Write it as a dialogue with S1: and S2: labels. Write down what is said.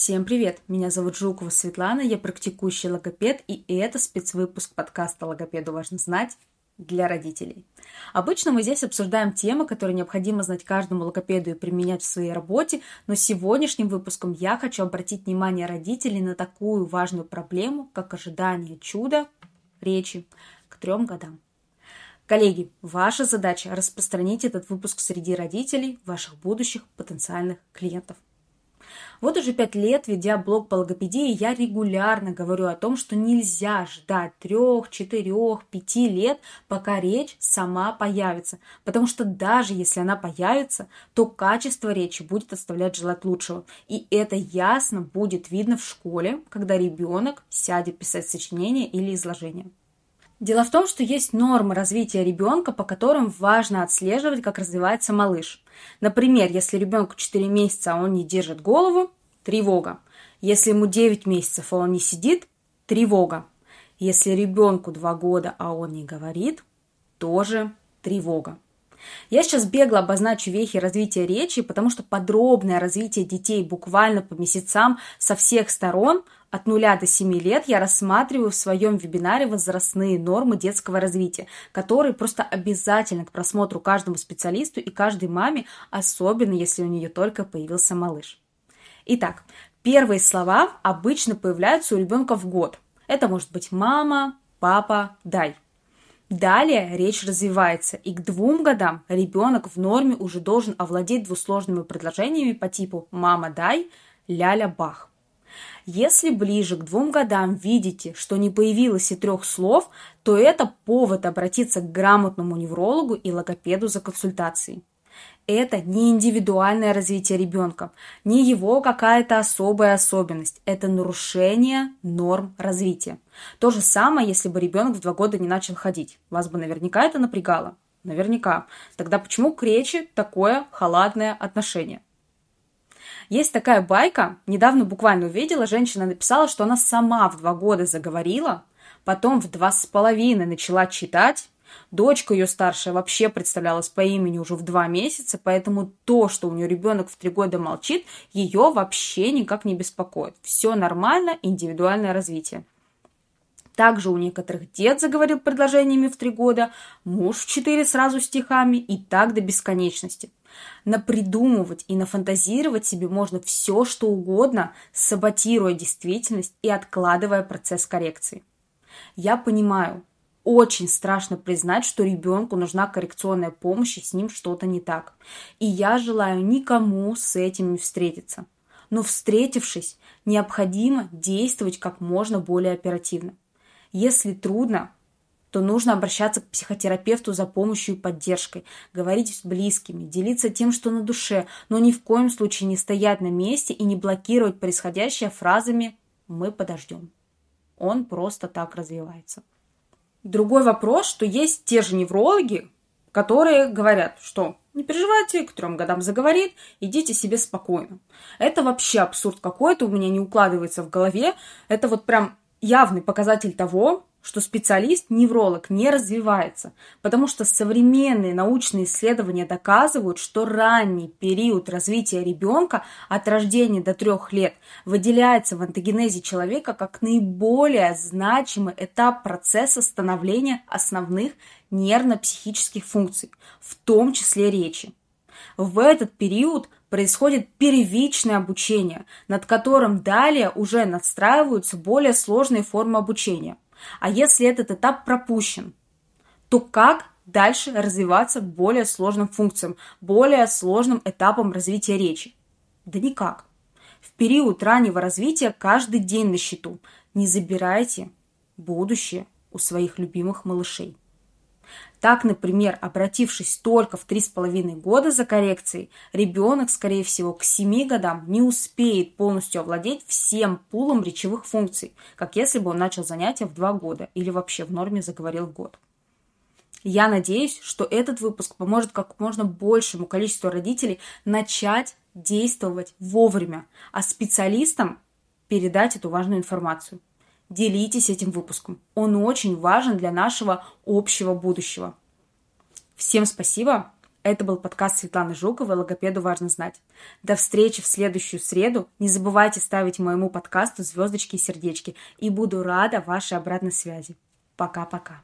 S1: Всем привет! Меня зовут Жукова Светлана, я практикующий логопед, и это спецвыпуск подкаста «Логопеду важно знать» для родителей. Обычно мы здесь обсуждаем темы, которые необходимо знать каждому логопеду и применять в своей работе, но сегодняшним выпуском я хочу обратить внимание родителей на такую важную проблему, как ожидание чуда речи к трем годам. Коллеги, ваша задача распространить этот выпуск среди родителей, ваших будущих потенциальных клиентов. Вот уже пять лет, ведя блог по логопедии, я регулярно говорю о том, что нельзя ждать трех, четырех, пяти лет, пока речь сама появится. Потому что даже если она появится, то качество речи будет оставлять желать лучшего. И это ясно будет видно в школе, когда ребенок сядет писать сочинение или изложение. Дело в том, что есть нормы развития ребенка, по которым важно отслеживать, как развивается малыш. Например, если ребенку 4 месяца, а он не держит голову, тревога. Если ему 9 месяцев, а он не сидит, тревога. Если ребенку 2 года, а он не говорит, тоже тревога. Я сейчас бегло обозначу вехи развития речи, потому что подробное развитие детей буквально по месяцам со всех сторон от 0 до 7 лет я рассматриваю в своем вебинаре возрастные нормы детского развития, которые просто обязательно к просмотру каждому специалисту и каждой маме, особенно если у нее только появился малыш. Итак, первые слова обычно появляются у ребенка в год. Это может быть мама, папа, дай. Далее речь развивается, и к двум годам ребенок в норме уже должен овладеть двусложными предложениями по типу «мама, дай», «ляля, бах». Если ближе к двум годам видите, что не появилось и трех слов, то это повод обратиться к грамотному неврологу и логопеду за консультацией. Это не индивидуальное развитие ребенка, не его какая-то особая особенность. Это нарушение норм развития. То же самое, если бы ребенок в два года не начал ходить. Вас бы наверняка это напрягало. Наверняка. Тогда почему к речи такое холодное отношение? Есть такая байка, недавно буквально увидела, женщина написала, что она сама в два года заговорила, потом в два с половиной начала читать, Дочка ее старшая вообще представлялась по имени уже в два месяца, поэтому то, что у нее ребенок в три года молчит, ее вообще никак не беспокоит. Все нормально, индивидуальное развитие. Также у некоторых дед заговорил предложениями в три года, муж в четыре сразу стихами и так до бесконечности. Напридумывать и нафантазировать себе можно все, что угодно, саботируя действительность и откладывая процесс коррекции. Я понимаю, очень страшно признать, что ребенку нужна коррекционная помощь и с ним что-то не так. И я желаю никому с этим не встретиться. Но встретившись, необходимо действовать как можно более оперативно. Если трудно, то нужно обращаться к психотерапевту за помощью и поддержкой, говорить с близкими, делиться тем, что на душе, но ни в коем случае не стоять на месте и не блокировать происходящее фразами «мы подождем». Он просто так развивается. Другой вопрос, что есть те же неврологи, которые говорят, что не переживайте, к трем годам заговорит, идите себе спокойно. Это вообще абсурд какой-то, у меня не укладывается в голове. Это вот прям явный показатель того, что специалист-невролог не развивается, потому что современные научные исследования доказывают, что ранний период развития ребенка от рождения до трех лет выделяется в антогенезе человека как наиболее значимый этап процесса становления основных нервно-психических функций, в том числе речи. В этот период происходит первичное обучение, над которым далее уже надстраиваются более сложные формы обучения – а если этот этап пропущен, то как дальше развиваться более сложным функциям, более сложным этапам развития речи? Да никак. В период раннего развития каждый день на счету. Не забирайте будущее у своих любимых малышей. Так, например, обратившись только в 3,5 года за коррекцией, ребенок, скорее всего, к 7 годам не успеет полностью овладеть всем пулом речевых функций, как если бы он начал занятия в 2 года или вообще в норме заговорил год. Я надеюсь, что этот выпуск поможет как можно большему количеству родителей начать действовать вовремя, а специалистам передать эту важную информацию. Делитесь этим выпуском. Он очень важен для нашего общего будущего. Всем спасибо. Это был подкаст Светланы Жуковой «Логопеду важно знать». До встречи в следующую среду. Не забывайте ставить моему подкасту звездочки и сердечки. И буду рада вашей обратной связи. Пока-пока.